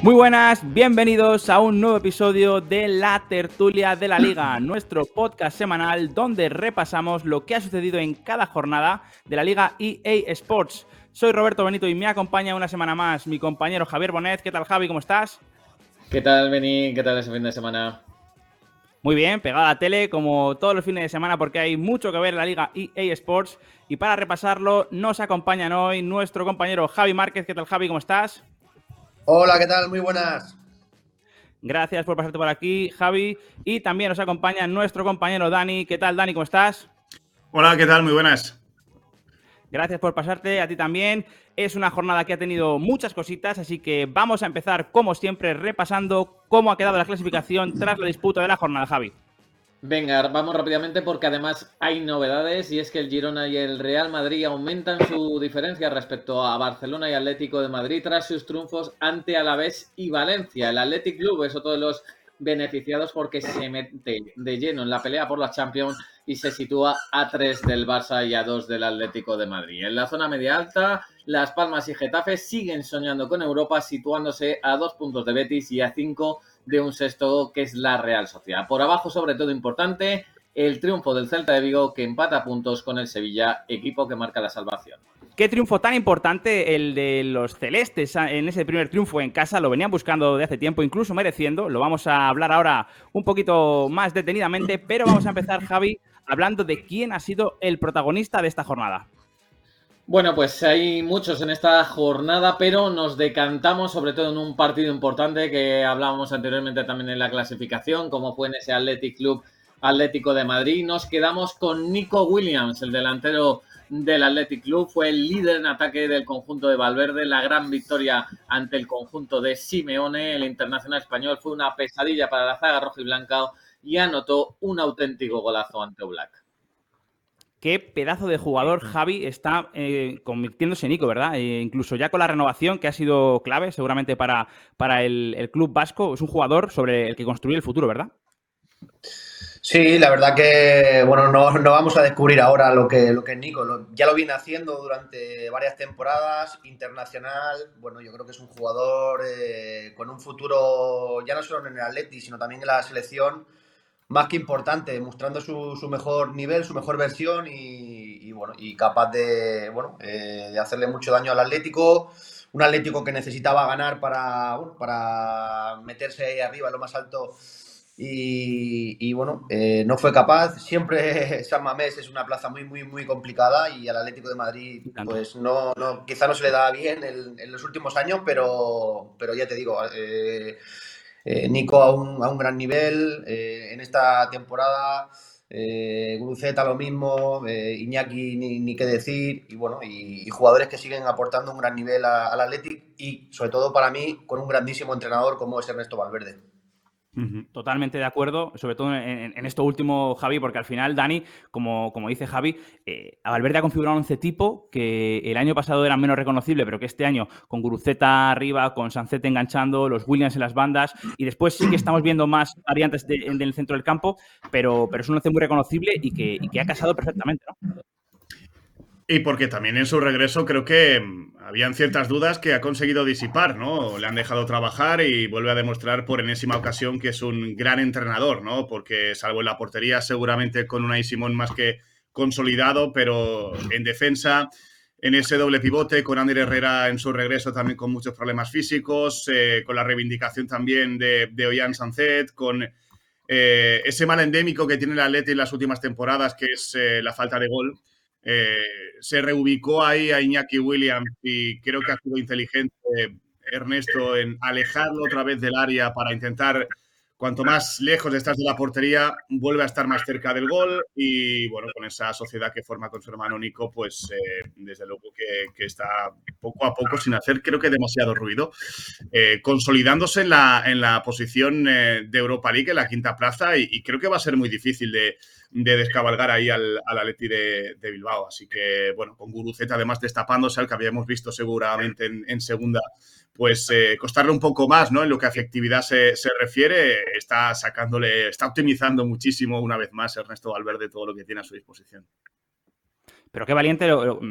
Muy buenas, bienvenidos a un nuevo episodio de La Tertulia de la Liga, nuestro podcast semanal donde repasamos lo que ha sucedido en cada jornada de la Liga EA Sports. Soy Roberto Benito y me acompaña una semana más mi compañero Javier Bonet. ¿Qué tal, Javi? ¿Cómo estás? ¿Qué tal, Beni? ¿Qué tal ese fin de semana? Muy bien, pegado a la tele como todos los fines de semana porque hay mucho que ver en la Liga EA Sports. Y para repasarlo, nos acompañan hoy nuestro compañero Javi Márquez. ¿Qué tal, Javi? ¿Cómo estás? Hola, ¿qué tal? Muy buenas. Gracias por pasarte por aquí, Javi. Y también nos acompaña nuestro compañero Dani. ¿Qué tal, Dani? ¿Cómo estás? Hola, ¿qué tal? Muy buenas. Gracias por pasarte, a ti también. Es una jornada que ha tenido muchas cositas, así que vamos a empezar, como siempre, repasando cómo ha quedado la clasificación tras la disputa de la jornada, Javi. Venga, vamos rápidamente porque además hay novedades y es que el Girona y el Real Madrid aumentan su diferencia respecto a Barcelona y Atlético de Madrid tras sus triunfos ante Alavés y Valencia. El Athletic Club es otro de los beneficiados porque se mete de lleno en la pelea por la Champions y se sitúa a 3 del Barça y a 2 del Atlético de Madrid. En la zona media alta, Las Palmas y Getafe siguen soñando con Europa, situándose a 2 puntos de Betis y a 5 de un sexto que es la Real Sociedad. Por abajo, sobre todo importante, el triunfo del Celta de Vigo que empata puntos con el Sevilla, equipo que marca la salvación. Qué triunfo tan importante el de los celestes en ese primer triunfo en casa. Lo venían buscando de hace tiempo, incluso mereciendo. Lo vamos a hablar ahora un poquito más detenidamente, pero vamos a empezar, Javi, hablando de quién ha sido el protagonista de esta jornada. Bueno, pues hay muchos en esta jornada, pero nos decantamos sobre todo en un partido importante que hablábamos anteriormente también en la clasificación, como fue en ese Athletic Club Atlético de Madrid. Nos quedamos con Nico Williams, el delantero del Athletic Club, fue el líder en ataque del conjunto de Valverde, la gran victoria ante el conjunto de Simeone, el internacional español, fue una pesadilla para la zaga roja y anotó un auténtico golazo ante Black qué pedazo de jugador Javi está eh, convirtiéndose en Nico, ¿verdad? Eh, incluso ya con la renovación que ha sido clave seguramente para, para el, club vasco, es un jugador sobre el que construye el futuro, ¿verdad? Sí, la verdad que, bueno, no, vamos a descubrir ahora lo que, lo que es Nico. ya lo viene haciendo durante varias temporadas, internacional. Bueno, yo creo que es un jugador eh, con un futuro, ya no solo en el Atleti, sino también en la selección, más que importante, mostrando su, su mejor nivel, su mejor versión y, bueno, y capaz de, bueno, eh, de hacerle mucho daño al Atlético. Un Atlético que necesitaba ganar para, para meterse ahí arriba, lo más alto. Y, bueno, eh, no fue capaz. Siempre San Mamés es una plaza muy, muy, muy complicada y al Atlético de Madrid, pues no, no quizá no se le da bien en, los últimos años, pero, pero ya te digo, eh, eh, Nico a un, a un, gran nivel eh, en esta temporada. Eh, Gruceta lo mismo, eh, Iñaki ni, qué decir, y bueno, y, jugadores que siguen aportando un gran nivel al Athletic y sobre todo para mí con un grandísimo entrenador como es Ernesto Valverde. Totalmente de acuerdo, sobre todo en, esto último, Javi, porque al final, Dani, como, como dice Javi, eh, ha configurado un once tipo que el año pasado era menos reconocible, pero que este año, con Guruceta arriba, con Sancete enganchando, los Williams en las bandas, y después sí que estamos viendo más variantes en el centro del campo, pero, pero es un once muy reconocible y que, y que ha casado perfectamente, ¿no? Y porque también en su regreso creo que mm, habían ciertas dudas que ha conseguido disipar, ¿no? Le han dejado trabajar y vuelve a demostrar por enésima ocasión que es un gran entrenador, ¿no? Porque salvo en la portería seguramente con una Simón más que consolidado, pero en defensa, en ese doble pivote, con Ander Herrera en su regreso también con muchos problemas físicos, eh, con la reivindicación también de, de Ollán Sancet, con eh, ese mal endémico que tiene el Atleti en las últimas temporadas, que es eh, la falta de gol eh, se reubicó ahí a Iñaki Williams y creo que ha sido inteligente Ernesto en alejarlo otra vez del área para intentar, cuanto más lejos estás de la portería, vuelve a estar más cerca del gol y bueno, con esa sociedad que forma con su hermano Nico, pues eh, desde luego que, está poco a poco, sin hacer creo que demasiado ruido, eh, consolidándose en la, en la posición de Europa League, en la quinta plaza y creo que va a ser muy difícil de de descabalgar ahí al, al Atleti de, Bilbao. Así que, bueno, con Guruceta además destapándose, al que habíamos visto seguramente en, segunda, pues eh, costarle un poco más, ¿no? En lo que a efectividad se, refiere, está sacándole, está optimizando muchísimo una vez más Ernesto Valverde todo lo que tiene a su disposición. Pero qué valiente,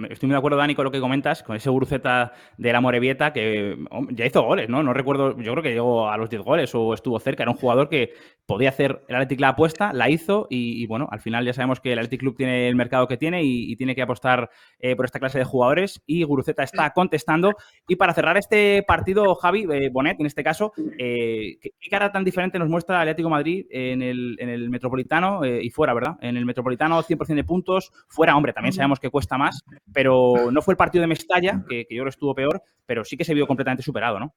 estoy muy de acuerdo, Dani, con lo que comentas, con ese Guruceta de la Morevieta que ya hizo goles, ¿no? No recuerdo, yo creo que llegó a los 10 goles o estuvo cerca. Era un jugador que podía hacer el Athletic la apuesta, la hizo y, bueno, al final ya sabemos que el Athletic Club tiene el mercado que tiene y, tiene que apostar eh, por esta clase de jugadores y Guruceta está contestando. Y para cerrar este partido, Javi, eh, Bonet, en este caso, eh, ¿qué, cara tan diferente nos muestra el Atlético Madrid en el, en el Metropolitano y fuera, verdad? En el Metropolitano 100% de puntos, fuera, hombre, también sabemos que cuesta más, pero no fue el partido de Mestalla, que, yo creo estuvo peor, pero sí que se vio completamente superado, ¿no?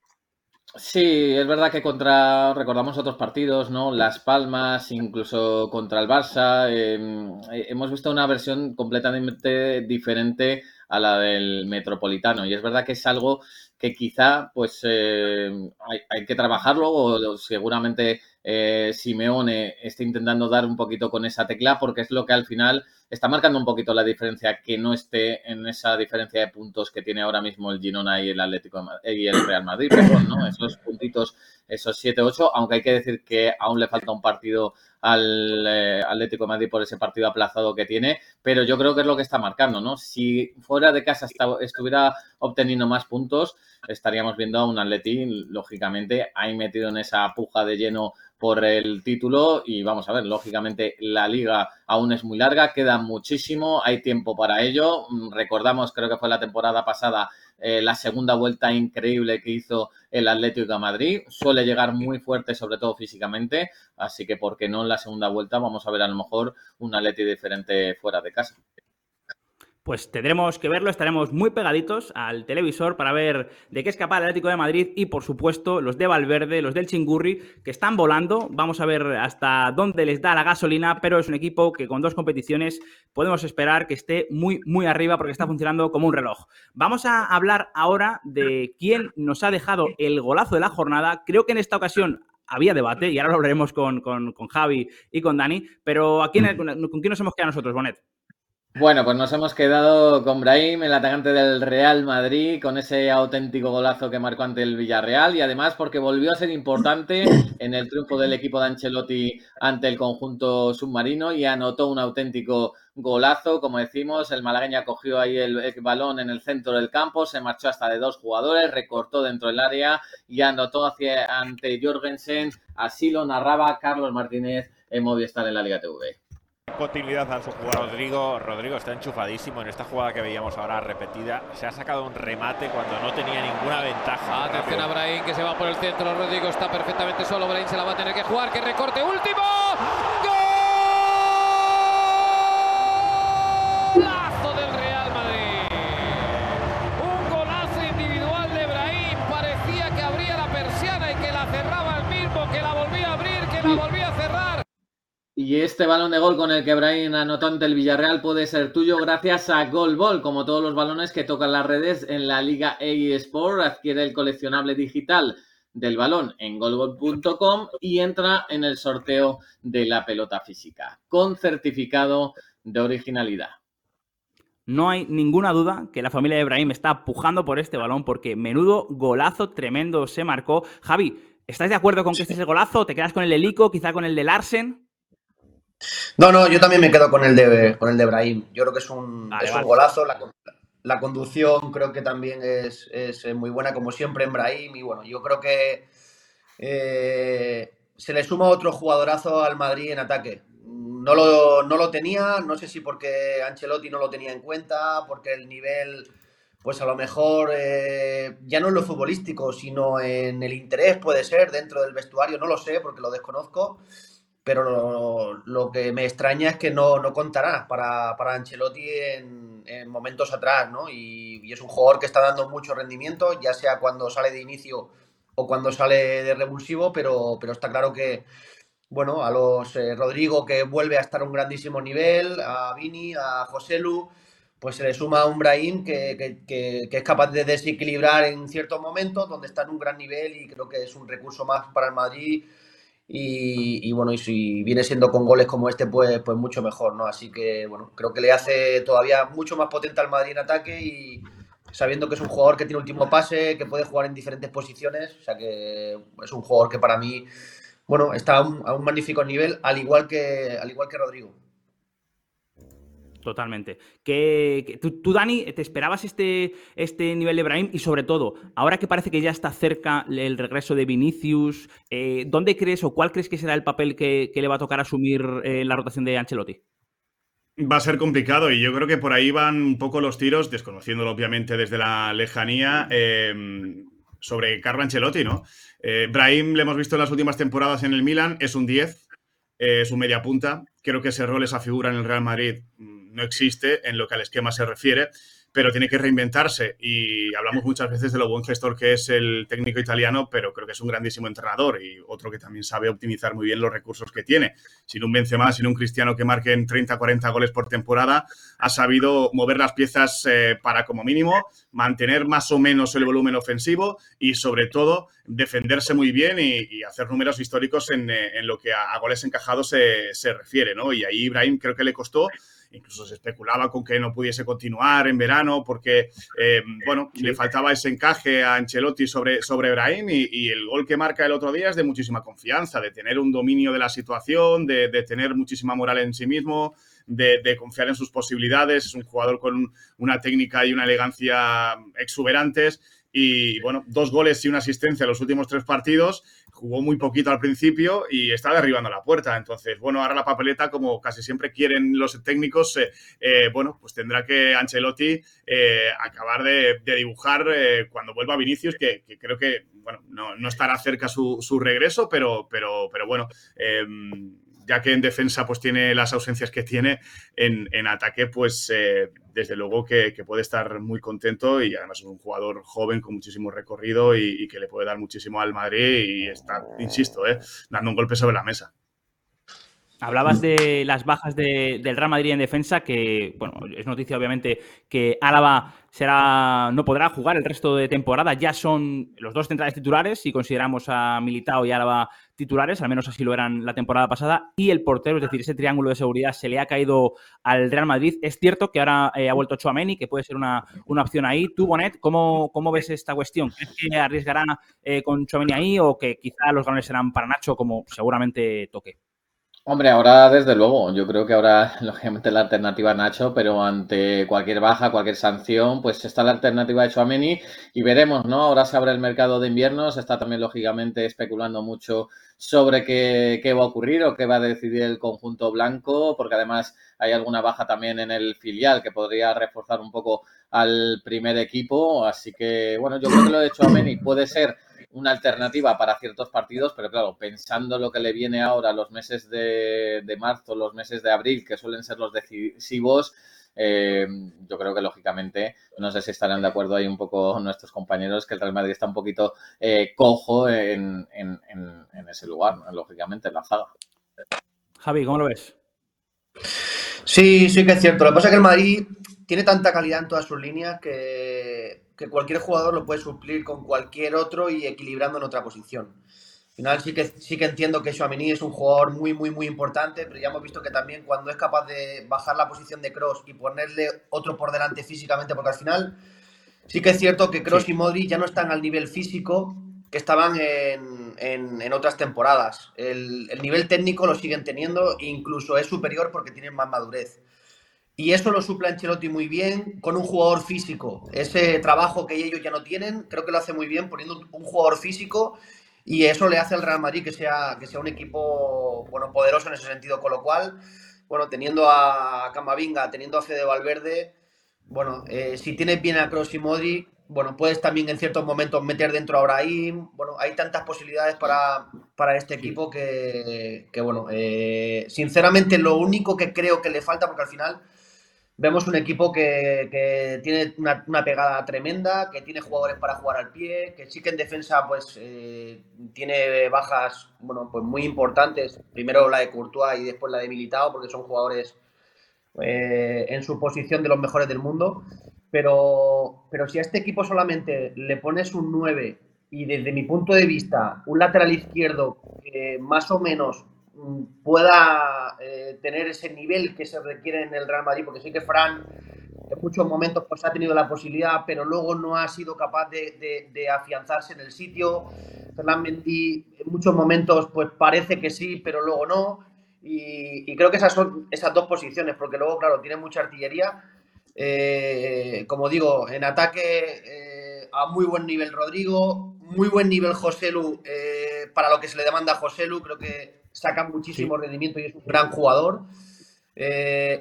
Sí, es verdad que contra, recordamos otros partidos, ¿no? Las Palmas, incluso contra el Barça, em, eh, hemos visto una versión completamente diferente a la del Metropolitano. Y es verdad que es algo que quizá, pues, eh, hay, hay, que trabajarlo o seguramente eh, Simeone esté intentando dar un poquito con esa tecla porque es lo que al final está marcando un poquito la diferencia que no esté en esa diferencia de puntos que tiene ahora mismo el Girona y el Atlético y el Real Madrid, perdón, ¿no? Esos puntitos, esos 7-8, aunque hay que decir que aún le falta un partido al eh, Atlético Madrid por ese partido aplazado que tiene, pero yo creo que es lo que está marcando, ¿no? Si fuera de casa estuviera obteniendo más puntos, estaríamos viendo a un Atleti, lógicamente, ahí metido en esa puja de lleno por el título y vamos a ver, lógicamente la liga aún es muy larga, queda muchísimo, hay tiempo para ello. Mm, recordamos, creo que fue la temporada pasada, eh, la segunda vuelta increíble que hizo el Atlético de Madrid. Suele llegar muy fuerte, sobre todo físicamente, así que, ¿por qué no en la segunda vuelta? Vamos a ver a lo mejor un Atlético diferente fuera de casa pues tendremos que verlo, estaremos muy pegaditos al televisor para ver de qué es capaz el Atlético de Madrid y, por supuesto, los de Valverde, los del Chingurri, que están volando. Vamos a ver hasta dónde les da la gasolina, pero es un equipo que con dos competiciones podemos esperar que esté muy, muy arriba porque está funcionando como un reloj. Vamos a hablar ahora de quién nos ha dejado el golazo de la jornada. Creo que en esta ocasión había debate y ahora lo hablaremos con, Javi y con Dani, pero ¿a quién. ¿con quién nos hemos quedado nosotros, Bonet? Bueno, pues nos hemos quedado con Brahim, el atacante del Real Madrid, con ese auténtico golazo que marcó ante el Villarreal y además porque volvió a ser importante en el triunfo del equipo de Ancelotti ante el conjunto submarino y anotó un auténtico golazo. Como decimos, el malagueña cogió ahí el, balón en el centro del campo, se marchó hasta de dos jugadores, recortó dentro del área y anotó hacia, ante Jorgensen. Así lo narraba Carlos Martínez en Movistar en la Liga TV continuidad a su jugador. Rodrigo, Rodrigo está enchufadísimo en esta jugada que veíamos ahora repetida. Se ha sacado un remate cuando no tenía ninguna ventaja. Atención a Brahim que se va por el centro. Rodrigo está perfectamente solo. Brahim se la va a tener que jugar. Que recorte último. ¡Golazo Y este balón de gol con el que Brian anotó ante el Villarreal puede ser tuyo gracias a Goalball. Como todos los balones que tocan las redes en la Liga EA Sport, adquiere el coleccionable digital del balón en goalball.com y entra en el sorteo de la pelota física con certificado de originalidad. No hay ninguna duda que la familia de Ibrahim está pujando por este balón porque menudo golazo tremendo se marcó. Javi, ¿estás de acuerdo con que este es el golazo? ¿Te quedas con el Helico, quizá con el de Larsen? No, no, yo también me quedo con el de, con el de Brahim. Yo creo que es un, golazo. La, conducción creo que también es, muy buena, como siempre en Brahim. Y bueno, yo creo que eh, se le suma otro jugadorazo al Madrid en ataque. No lo, no lo tenía, no sé si porque Ancelotti no lo tenía en cuenta, porque el nivel, pues a lo mejor eh, ya no en lo futbolístico, sino en el interés puede ser dentro del vestuario, no lo sé porque lo desconozco pero lo, que me extraña es que no, no contará para, para Ancelotti en, momentos atrás, ¿no? Y, es un jugador que está dando mucho rendimiento, ya sea cuando sale de inicio o cuando sale de revulsivo, pero, pero está claro que, bueno, a los eh, Rodrigo que vuelve a estar a un grandísimo nivel, a Vini, a José Lu, pues se le suma a un Brahim que, que, es capaz de desequilibrar en ciertos momentos, donde está en un gran nivel y creo que es un recurso más para el Madrid y, bueno, y si viene siendo con goles como este, pues, pues mucho mejor, ¿no? Así que, bueno, creo que le hace todavía mucho más potente al Madrid en ataque y sabiendo que es un jugador que tiene último pase, que puede jugar en diferentes posiciones, o sea que es un jugador que para mí, bueno, está a un, magnífico nivel, al igual que, al igual que Rodrigo. Totalmente. Que, tú, Dani, ¿te esperabas este, este nivel de Brahim? Y sobre todo, ahora que parece que ya está cerca el regreso de Vinicius, eh, ¿dónde crees o cuál crees que será el papel que, le va a tocar asumir en la rotación de Ancelotti? Va a ser complicado y yo creo que por ahí van un poco los tiros, desconociéndolo obviamente desde la lejanía, eh, sobre Carlo Ancelotti, ¿no? Eh, Brahim le hemos visto en las últimas temporadas en el Milan, es un 10, es un media punta. Creo que ese rol, esa figura en el Real Madrid mm, no existe en lo que al esquema se refiere pero tiene que reinventarse. Y hablamos muchas veces de lo buen gestor que es el técnico italiano, pero creo que es un grandísimo entrenador y otro que también sabe optimizar muy bien los recursos que tiene. Sin un Benzema, sin un Cristiano que marquen 30, 40 goles por temporada, ha sabido mover las piezas eh, para, como mínimo, mantener más o menos el volumen ofensivo y, sobre todo, defenderse muy bien y, hacer números históricos en, eh, lo que a, goles encajados se, se refiere. ¿no? Y ahí Ibrahim creo que le costó Incluso se especulaba con que no pudiese continuar en verano porque, eh, bueno, le faltaba ese encaje a Ancelotti sobre, sobre Brahim y, el gol que marca el otro día es de muchísima confianza, de tener un dominio de la situación, de, tener muchísima moral en sí mismo. De, de, confiar en sus posibilidades, es un jugador con una técnica y una elegancia exuberantes y bueno, dos goles y una asistencia en los últimos tres partidos jugó muy poquito al principio y está derribando la puerta. Entonces, bueno, ahora la papeleta, como casi siempre quieren los técnicos, eh, eh, bueno, pues tendrá que Ancelotti eh, acabar de, dibujar cuando vuelva Vinicius, que, creo que, bueno, no, estará cerca su, su, regreso, pero, pero, pero bueno ya que en defensa pues tiene las ausencias que tiene, en, ataque pues eh, desde luego que, puede estar muy contento y además es un jugador joven con muchísimo recorrido y, que le puede dar muchísimo al Madrid y está, insisto, eh, dando un golpe sobre la mesa. Hablabas de las bajas del Real Madrid en defensa, que bueno, es noticia obviamente que Álava será, no podrá jugar el resto de temporada. Ya son los dos centrales titulares, si consideramos a Militao y Álava titulares, al menos así lo eran la temporada pasada. Y el portero, es decir, ese triángulo de seguridad se le ha caído al Real Madrid. Es cierto que ahora eh, ha vuelto Chouameni, que puede ser una, opción ahí. Tú, Bonet, ¿cómo, ¿cómo, ves esta cuestión? ¿Crees que arriesgará eh, con Chouameni ahí o que quizá los galones serán para Nacho, como seguramente toque? Hombre, ahora desde luego, yo creo que ahora lógicamente la alternativa Nacho, pero ante cualquier baja, cualquier sanción, pues está la alternativa de Chouameni y veremos, ¿no? Ahora se abre el mercado de invierno, se está también lógicamente especulando mucho sobre qué, qué va a ocurrir o qué va a decidir el conjunto blanco, porque además hay alguna baja también en el filial que podría reforzar un poco al primer equipo, así que bueno, yo creo que lo de Chouameni puede ser una alternativa para ciertos partidos, pero claro, pensando lo que le viene ahora, los meses de, marzo, los meses de abril, que suelen ser los decisivos, eh, yo creo que lógicamente, no sé si estarán de acuerdo ahí un poco nuestros compañeros, que el Real Madrid está un poquito eh, cojo en, ese lugar, lógicamente, en la zaga. Javi, ¿cómo lo ves? Sí, sí que es cierto. Lo que pasa es que el Madrid tiene tanta calidad en todas sus líneas que que cualquier jugador lo puede suplir con cualquier otro y equilibrando en otra posición. Al final sí que, sí que entiendo que Chouameni es un jugador muy, muy, muy importante, pero ya hemos visto que también cuando es capaz de bajar la posición de Cross y ponerle otro por delante físicamente, porque al final sí que es cierto que Cross y Modri ya no están al nivel físico que estaban en, en, otras temporadas. El, el, nivel técnico lo siguen teniendo e incluso es superior porque tienen más madurez. Y eso lo suple Ancelotti muy bien con un jugador físico. Ese trabajo que ellos ya no tienen, creo que lo hace muy bien poniendo un jugador físico y eso le hace al Real Madrid que sea, que sea un equipo bueno, poderoso en ese sentido. Con lo cual, bueno, teniendo a Camavinga, teniendo a Fede Valverde, bueno, eh, si tienes bien a Kroos y Modri, bueno, puedes también en ciertos momentos meter dentro a Brahim. Bueno, hay tantas posibilidades para, para este equipo que, que bueno, eh, sinceramente lo único que creo que le falta, porque al final Vemos un equipo que, tiene una, pegada tremenda, que tiene jugadores para jugar al pie, que sí que en defensa pues eh, tiene bajas bueno, pues muy importantes. Primero la de Courtois y después la de Militao, porque son jugadores eh, en su posición de los mejores del mundo. Pero, pero si a este equipo solamente le pones un 9 y desde mi punto de vista un lateral izquierdo que más o menos pueda eh, tener ese nivel que se requiere en el Real Madrid, porque sí que Fran en muchos momentos pues ha tenido la posibilidad, pero luego no ha sido capaz de, afianzarse en el sitio. Fernán Mendy en muchos momentos pues parece que sí, pero luego no. y, creo que esas son esas dos posiciones, porque luego, claro, tiene mucha artillería. Eh, como digo, en ataque eh, a muy buen nivel Rodrigo, muy buen nivel Joselu eh, para lo que se le demanda a Joselu, creo que saca muchísimo rendimiento y es un gran jugador.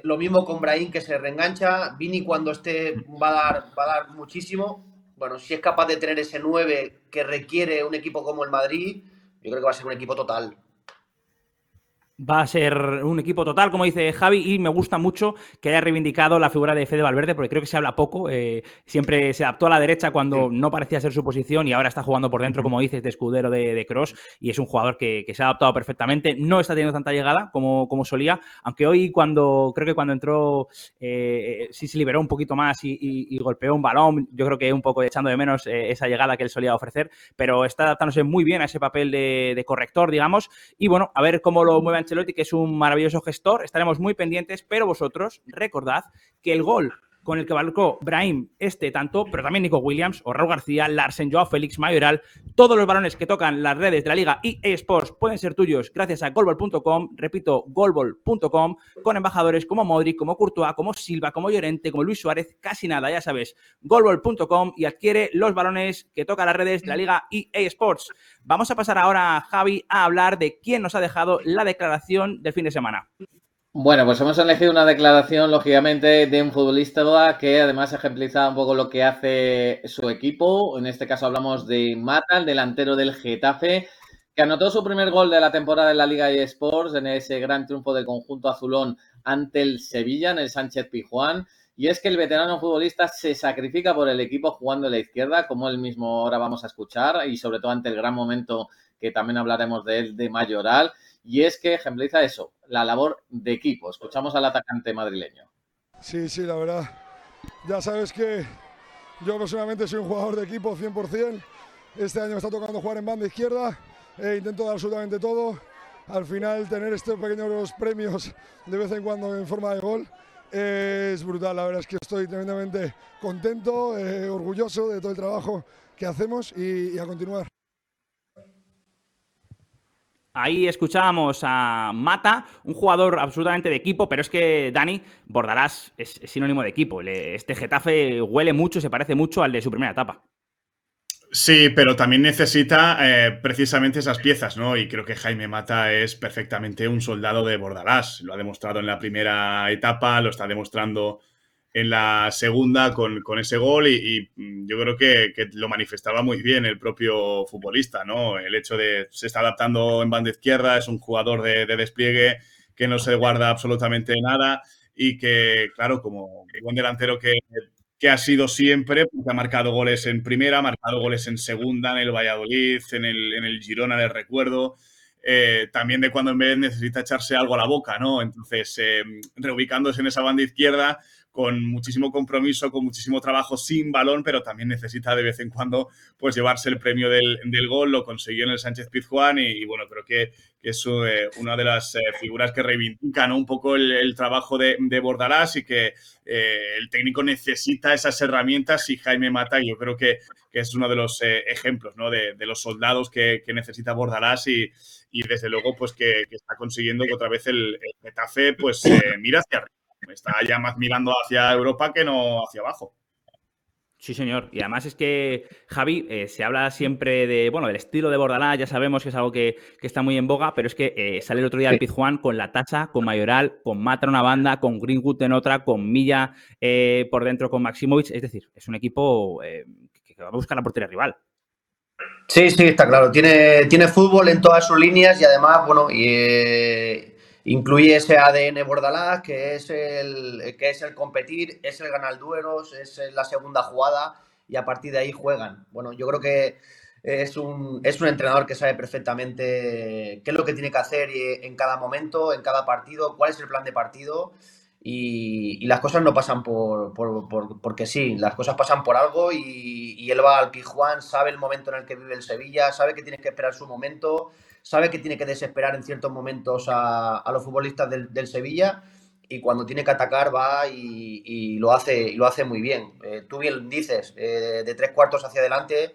lo mismo con Brahim que se reengancha, Vini cuando esté va a dar, va a dar muchísimo. Bueno, si es capaz de tener ese 9 que requiere un equipo como el Madrid, yo creo que va a ser un equipo total. Va a ser un equipo total, como dice Javi, y me gusta mucho que haya reivindicado la figura de Fede Valverde, porque creo que se habla poco. Eh, siempre se adaptó a la derecha cuando no parecía ser su posición y ahora está jugando por dentro, como dices, de escudero de, Cross, y es un jugador que, se ha adaptado perfectamente. No está teniendo tanta llegada como, como solía, aunque hoy, cuando creo que cuando entró, eh, sí se liberó un poquito más y, golpeó un balón. Yo creo que un poco echando de menos eh, esa llegada que él solía ofrecer, pero está adaptándose muy bien a ese papel de, de corrector, digamos. Y bueno, a ver cómo lo mueve Ancelotti, que es un maravilloso gestor. Estaremos muy pendientes, pero vosotros recordad que el gol con el que marcó Brahim este tanto, pero también Nico Williams Raúl García, Larsen, Joao Félix, Mayoral, todos los balones que tocan las redes de la Liga y Sports pueden ser tuyos gracias a golbol.com, repito, golbol.com, con embajadores como Modric, como Courtois, como Silva, como Llorente, como Luis Suárez, casi nada, ya sabes, golbol.com y adquiere los balones que tocan las redes de la Liga y Sports. Vamos a pasar ahora, Javi, a hablar de quién nos ha dejado la declaración del fin de semana. Bueno, pues hemos elegido una declaración, lógicamente, de un futbolista que además ejempliza un poco lo que hace su equipo. En este caso hablamos de Mata, el delantero del Getafe, que anotó su primer gol de la temporada en la Liga eSports en ese gran triunfo del conjunto azulón ante el Sevilla, en el Sánchez Pijuán. Y es que el veterano futbolista se sacrifica por el equipo jugando a la izquierda, como él mismo ahora vamos a escuchar, y sobre todo ante el gran momento que también hablaremos de él, de Mayoral y es que ejempliza eso, la labor de equipo. Escuchamos al atacante madrileño. Sí, sí, la verdad. Ya sabes que yo personalmente soy un jugador de equipo 100%. Este año me está tocando jugar en banda izquierda. E intento dar absolutamente todo. Al final, tener estos pequeños premios de vez en cuando en forma de gol es brutal. La verdad es que estoy tremendamente contento, eh, orgulloso de todo el trabajo que hacemos y a continuar. Ahí escuchábamos a Mata, un jugador absolutamente de equipo, pero es que Dani Bordalás es, sinónimo de equipo. Este Getafe huele mucho, se parece mucho al de su primera etapa. Sí, pero también necesita eh, precisamente esas piezas, ¿no? Y creo que Jaime Mata es perfectamente un soldado de Bordalás. Lo ha demostrado en la primera etapa, lo está demostrando en la segunda con, ese gol y, yo creo que, lo manifestaba muy bien el propio futbolista, ¿no? El hecho de se está adaptando en banda izquierda, es un jugador de, despliegue que no se guarda absolutamente nada y que, claro, como buen delantero que, ha sido siempre, porque ha marcado goles en primera, ha marcado goles en segunda, en el Valladolid, en el, en el Girona, del recuerdo. Eh, también de cuando en vez necesita echarse algo a la boca, ¿no? Entonces, eh, reubicándose en esa banda izquierda, con muchísimo compromiso, con muchísimo trabajo sin balón, pero también necesita de vez en cuando pues llevarse el premio del, gol. Lo consiguió en el Sánchez Pizjuán y, bueno, creo que, es eh, una de las eh, figuras que reivindican un poco el, trabajo de, Bordalás y que eh, el técnico necesita esas herramientas y Jaime Mata, yo creo que, es uno de los ejemplos ¿no? de, los soldados que, necesita Bordalás y, desde luego pues que, está consiguiendo que otra vez el, el Getafe pues mira hacia arriba está ya más mirando hacia Europa que no hacia abajo. Sí, señor. Y además es que, Javi, eh, se habla siempre de, bueno, del estilo de Bordalás, ya sabemos que es algo que, está muy en boga, pero es que eh, sale el otro día el Pizjuán con la tacha, con Mayoral, con Matra una banda, con Greenwood en otra, con Milla eh, por dentro, con Maximovic. Es decir, es un equipo que, va a buscar la portería rival. Sí, sí, está claro. Tiene, tiene fútbol en todas sus líneas y además, bueno, y, incluye ese ADN Bordalás, que es el, que es el competir, es el ganar duelos, es la segunda jugada y a partir de ahí juegan. Bueno, yo creo que es un, es un entrenador que sabe perfectamente qué es lo que tiene que hacer en cada momento, en cada partido, cuál es el plan de partido. Y, las cosas no pasan por, porque sí, las cosas pasan por algo y, y él va al Pijuán, sabe el momento en el que vive el Sevilla, sabe que tiene que esperar su momento sabe que tiene que desesperar en ciertos momentos a, los futbolistas del, Sevilla y cuando tiene que atacar va y, lo, hace, y lo hace muy bien. Eh, tú bien dices, eh, de tres cuartos hacia adelante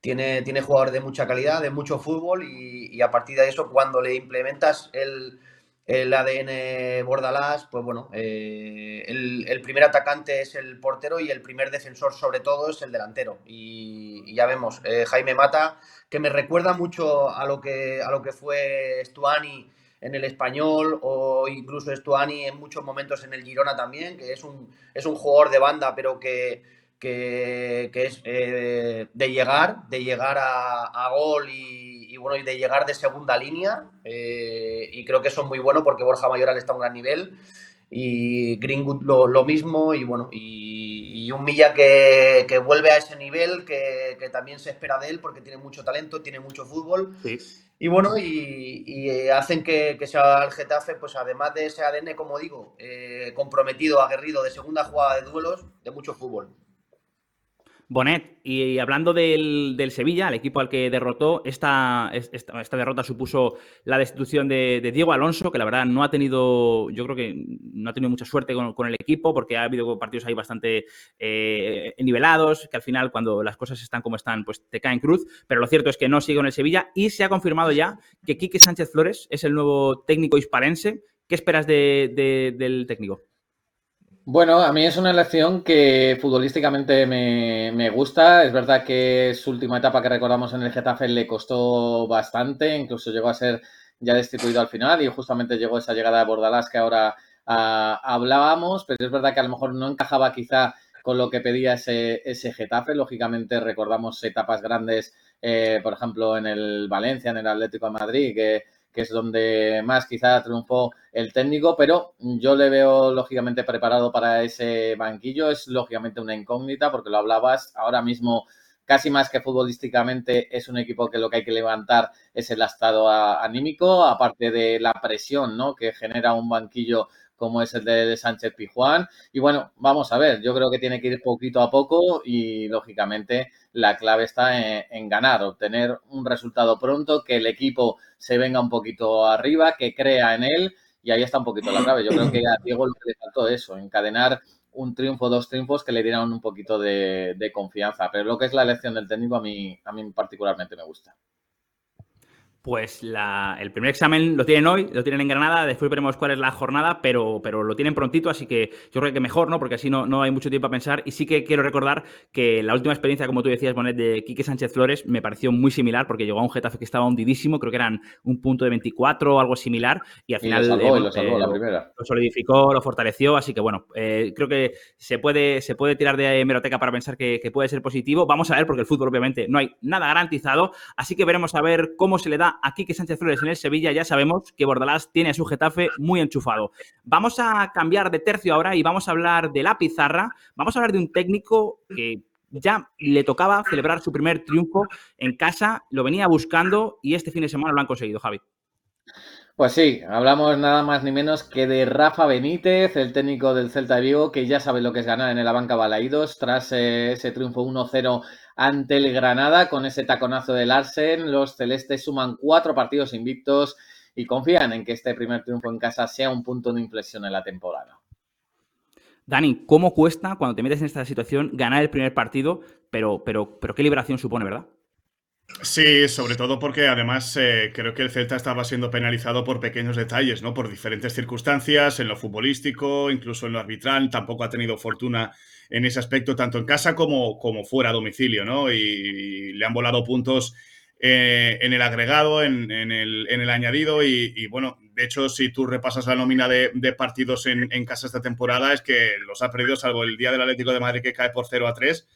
tiene, tiene jugadores de mucha calidad, de mucho fútbol y, a partir de eso cuando le implementas el, el ADN Bordalás, pues bueno, eh, el, primer atacante es el portero y el primer defensor sobre todo es el delantero. Y, ya vemos, Jaime Mata, que me recuerda mucho a lo que, a lo que fue Stuani en el español o incluso Stuani en muchos momentos en el Girona también, que es un, es un jugador de banda, pero que, que, es eh, de llegar, de llegar a gol y bueno, y de llegar de segunda línea. Eh, y creo que eso es muy bueno porque Borja Mayoral está a un gran nivel. Y Greenwood lo, mismo. Y bueno, y, un Milla que, vuelve a ese nivel que, también se espera de él porque tiene mucho talento, tiene mucho fútbol. Y bueno, y, hacen que, sea el Getafe, pues además de ese ADN, como digo, eh, comprometido, aguerrido de segunda jugada de duelos, de mucho fútbol. Bonet, y hablando del, Sevilla, el equipo al que derrotó, esta, esta, derrota supuso la destitución de, Diego Alonso, que la verdad no ha tenido, yo creo que no ha tenido mucha suerte con, el equipo, porque ha habido partidos ahí bastante eh, nivelados, que al final cuando las cosas están como están, pues te caen cruz, pero lo cierto es que no sigue en el Sevilla y se ha confirmado ya que Quique Sánchez Flores es el nuevo técnico hispalense. ¿Qué esperas del técnico? Bueno, a mí es una elección que futbolísticamente me, gusta. Es verdad que su última etapa que recordamos en el Getafe le costó bastante, incluso llegó a ser ya destituido al final y justamente llegó esa llegada de Bordalás que ahora ah, hablábamos, pero es verdad que a lo mejor no encajaba quizá con lo que pedía ese, ese Getafe. Lógicamente recordamos etapas grandes, eh, por ejemplo, en el Valencia, en el Atlético de Madrid, que que es donde más quizá triunfó el técnico, pero yo le veo lógicamente preparado para ese banquillo. Es lógicamente una incógnita porque lo hablabas ahora mismo. Casi más que futbolísticamente es un equipo que lo que hay que levantar es el estado anímico, aparte de la presión ¿no? que genera un banquillo como es el de Sánchez Pijuán. Y bueno, vamos a ver, yo creo que tiene que ir poquito a poco y lógicamente la clave está en, ganar, obtener un resultado pronto, que el equipo se venga un poquito arriba, que crea en él y ahí está un poquito la clave. Yo creo que a Diego le faltó eso, encadenar un triunfo, dos triunfos que le dieran un poquito de, confianza. Pero lo que es la elección del técnico a mí, a mí particularmente me gusta. Pues el primer examen lo tienen hoy, lo tienen en Granada, después veremos cuál es la jornada, pero, pero lo tienen prontito, así que yo creo que mejor, ¿no? Porque así no, no hay mucho tiempo a pensar. Y sí que quiero recordar que la última experiencia, como tú decías, Bonet, de Quique Sánchez Flores, me pareció muy similar, porque llegó a un Getafe que estaba hundidísimo, creo que eran un punto de 24 o algo similar, y al final lo, lo, salvó, la primera. lo, solidificó, lo fortaleció, así que bueno, eh, creo que se puede, se puede tirar de hemeroteca para pensar que, que puede ser positivo. Vamos a ver, porque el fútbol obviamente no hay nada garantizado, así que veremos a ver cómo se le da a Quique Sánchez Flores en el Sevilla, ya sabemos que Bordalás tiene a su Getafe muy enchufado. Vamos a cambiar de tercio ahora y vamos a hablar de la pizarra. Vamos a hablar de un técnico que ya le tocaba celebrar su primer triunfo en casa, lo venía buscando y este fin de semana lo han conseguido, Javi. Pues sí, hablamos nada más ni menos que de Rafa Benítez, el técnico del Celta de Vigo, que ya sabe lo que es ganar en la banca Balaídos tras eh, ese triunfo 1-0 ante el Granada con ese taconazo del Arsen. Los celestes suman cuatro partidos invictos y confían en que este primer triunfo en casa sea un punto de inflexión en la temporada. Dani, ¿cómo cuesta cuando te metes en esta situación ganar el primer partido? Pero, pero, pero qué liberación supone, ¿verdad? Sí, sobre todo porque además eh, creo que el Celta estaba siendo penalizado por pequeños detalles, ¿no? Por diferentes circunstancias, en lo futbolístico, incluso en lo arbitral, tampoco ha tenido fortuna en ese aspecto, tanto en casa como, como fuera a domicilio, ¿no? Y, le han volado puntos eh, en el agregado, en, el, añadido, y, bueno, de hecho, si tú repasas la nómina de, partidos en, en, casa esta temporada, es que los ha perdido, salvo el día del Atlético de Madrid que cae por 0 a 3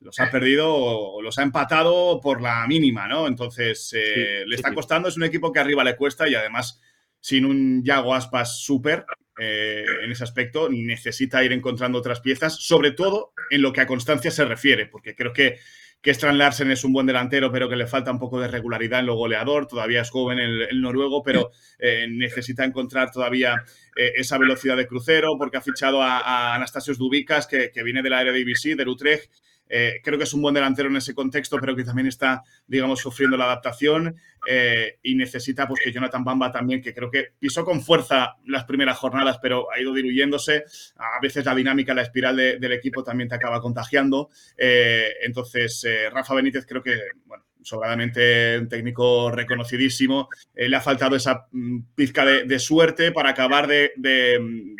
los ha perdido o los ha empatado por la mínima, ¿no? Entonces, eh, le está costando, es un equipo que arriba le cuesta y además sin un Yago Aspas súper eh, en ese aspecto, necesita ir encontrando otras piezas, sobre todo en lo que a constancia se refiere, porque creo que, que Strand Larsen es un buen delantero, pero que le falta un poco de regularidad en lo goleador, todavía es joven el, noruego, pero eh, necesita encontrar todavía esa velocidad de crucero, porque ha fichado a, Anastasios Dubicas, que, que viene de la Eredivisie, del Utrecht, eh, creo que es un buen delantero en ese contexto, pero que también está, digamos, sufriendo la adaptación eh, y necesita pues que Jonathan Bamba también, que creo que pisó con fuerza las primeras jornadas, pero ha ido diluyéndose. A veces la dinámica, la espiral del equipo también te acaba contagiando. Eh, entonces, Rafa Benítez creo que, bueno, sobradamente un técnico reconocidísimo. le ha faltado esa mm, pizca de, suerte para acabar de,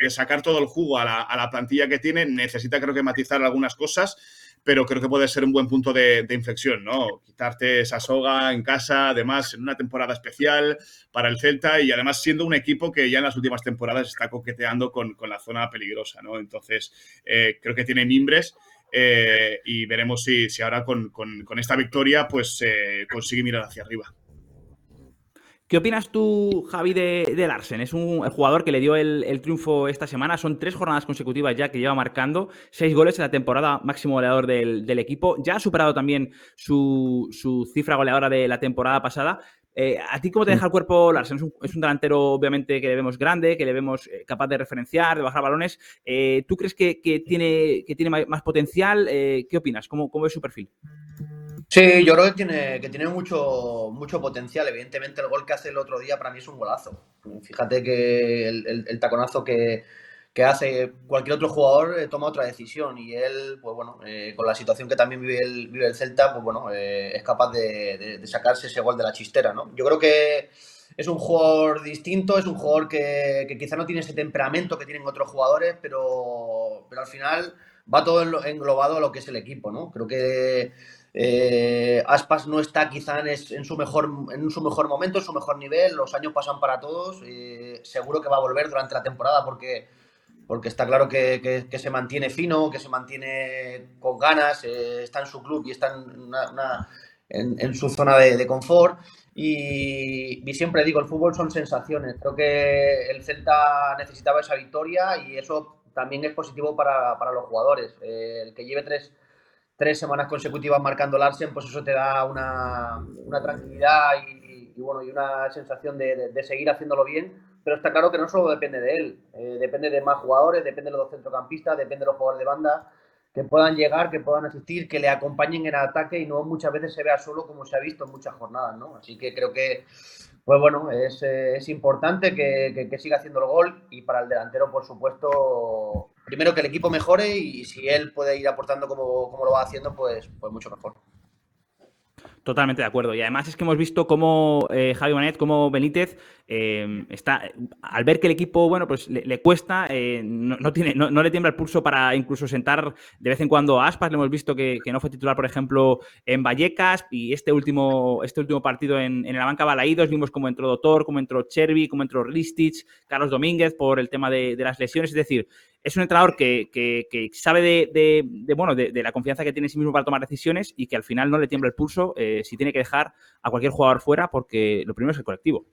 sacar todo el jugo a la, a la plantilla que tiene. Necesita, creo que, matizar algunas cosas pero creo que puede ser un buen punto de, inflexión, ¿no? Quitarte esa soga en casa, además en una temporada especial para el Celta y además siendo un equipo que ya en las últimas temporadas está coqueteando con, la zona peligrosa, ¿no? Entonces, eh, creo que tiene mimbres. Eh, y veremos si, ahora con, esta victoria pues eh, consigue mirar hacia arriba. ¿Qué opinas tú, Javi, de, Larsen? Es un jugador que le dio el, triunfo esta semana. Son tres jornadas consecutivas ya que lleva marcando. Seis goles en la temporada máximo goleador del, equipo. Ya ha superado también su, cifra goleadora de la temporada pasada. Eh, ¿A ti cómo te deja el cuerpo Larsen? Es un, delantero, obviamente, que le vemos grande, que le vemos eh, capaz de referenciar, de bajar balones. Eh, ¿Tú crees que, tiene, que tiene más potencial? ¿Qué opinas? ¿Cómo, ¿Cómo es su perfil? Sí, yo creo que tiene, que tiene mucho, mucho potencial. Evidentemente, el gol que hace el otro día para mí es un golazo. Fíjate que el, taconazo que, hace cualquier otro jugador eh, toma otra decisión y él, pues bueno, eh, con la situación que también vive el, vive el Celta, pues bueno, eh, es capaz de, sacarse ese gol de la chistera, ¿no? Yo creo que es un jugador distinto, es un jugador que, que quizá no tiene ese temperamento que tienen otros jugadores, pero, pero al final va todo englobado a lo que es el equipo, ¿no? Creo que eh, Aspas no está quizá en, su mejor, en su mejor momento, en su mejor nivel. Los años pasan para todos. Eh, seguro que va a volver durante la temporada porque, porque está claro que, se mantiene fino, que se mantiene con ganas, eh, está en su club y está en, su zona de, confort. Y, siempre digo, el fútbol son sensaciones. Creo que el Celta necesitaba esa victoria y eso también es positivo para, para los jugadores. el que lleve tres tres semanas consecutivas marcando Larsen, pues eso te da una, tranquilidad y, bueno, y una sensación de, seguir haciéndolo bien. Pero está claro que no solo depende de él, eh, depende de más jugadores, depende de los centrocampistas, depende de los jugadores de banda, que puedan llegar, que puedan asistir, que le acompañen en el ataque y no muchas veces se vea solo como se ha visto en muchas jornadas, ¿no? Así que creo que, pues bueno, es, eh, importante que, que siga haciendo el gol y para el delantero, por supuesto, primero que el equipo mejore y si él puede ir aportando como, como lo va haciendo, pues, pues mucho mejor. Totalmente de acuerdo. Y además es que hemos visto cómo eh, Javi Manet, cómo Benítez eh, está, al ver que el equipo, bueno, pues le, cuesta, eh, no, tiene, no, le tiembla el pulso para incluso sentar de vez en cuando a Aspas. Le hemos visto que, no fue titular, por ejemplo, en Vallecas y este último, este último partido en, en la banca Balaídos vimos cómo entró Doctor, cómo entró Chervi, cómo entró Ristich, Carlos Domínguez por el tema de las lesiones. Es decir, es un entrenador que, sabe de, bueno, de, la confianza que tiene en sí mismo para tomar decisiones y que al final no le tiembla el pulso eh, si tiene que dejar a cualquier jugador fuera porque lo primero es el colectivo.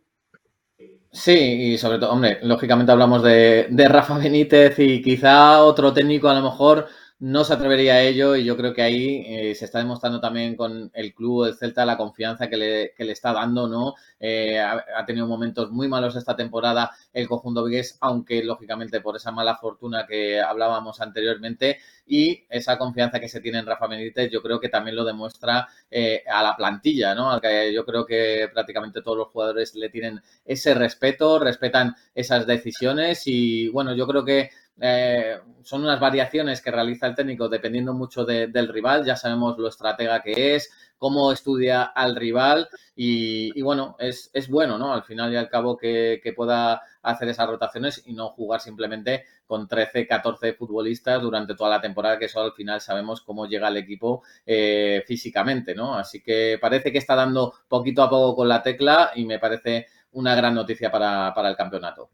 Sí, y sobre todo, hombre, lógicamente hablamos de, de Rafa Benítez y quizá otro técnico a lo mejor no se atrevería a ello y yo creo que ahí eh, se está demostrando también con el club, el Celta, la confianza que le, que le está dando, ¿no? Eh, ha, tenido momentos muy malos esta temporada el conjunto Vigues, aunque lógicamente por esa mala fortuna que hablábamos anteriormente y esa confianza que se tiene en Rafa Benítez, yo creo que también lo demuestra eh, a la plantilla, ¿no? Al yo creo que prácticamente todos los jugadores le tienen ese respeto, respetan esas decisiones y bueno, yo creo que eh, son unas variaciones que realiza el técnico dependiendo mucho del rival. Ya sabemos lo estratega que es, cómo estudia al rival y, bueno, es, bueno, ¿no? Al final y al cabo que, pueda hacer esas rotaciones y no jugar simplemente con 13, 14 futbolistas durante toda la temporada, que eso al final sabemos cómo llega el equipo eh, físicamente, ¿no? Así que parece que está dando poquito a poco con la tecla y me parece una gran noticia para el campeonato.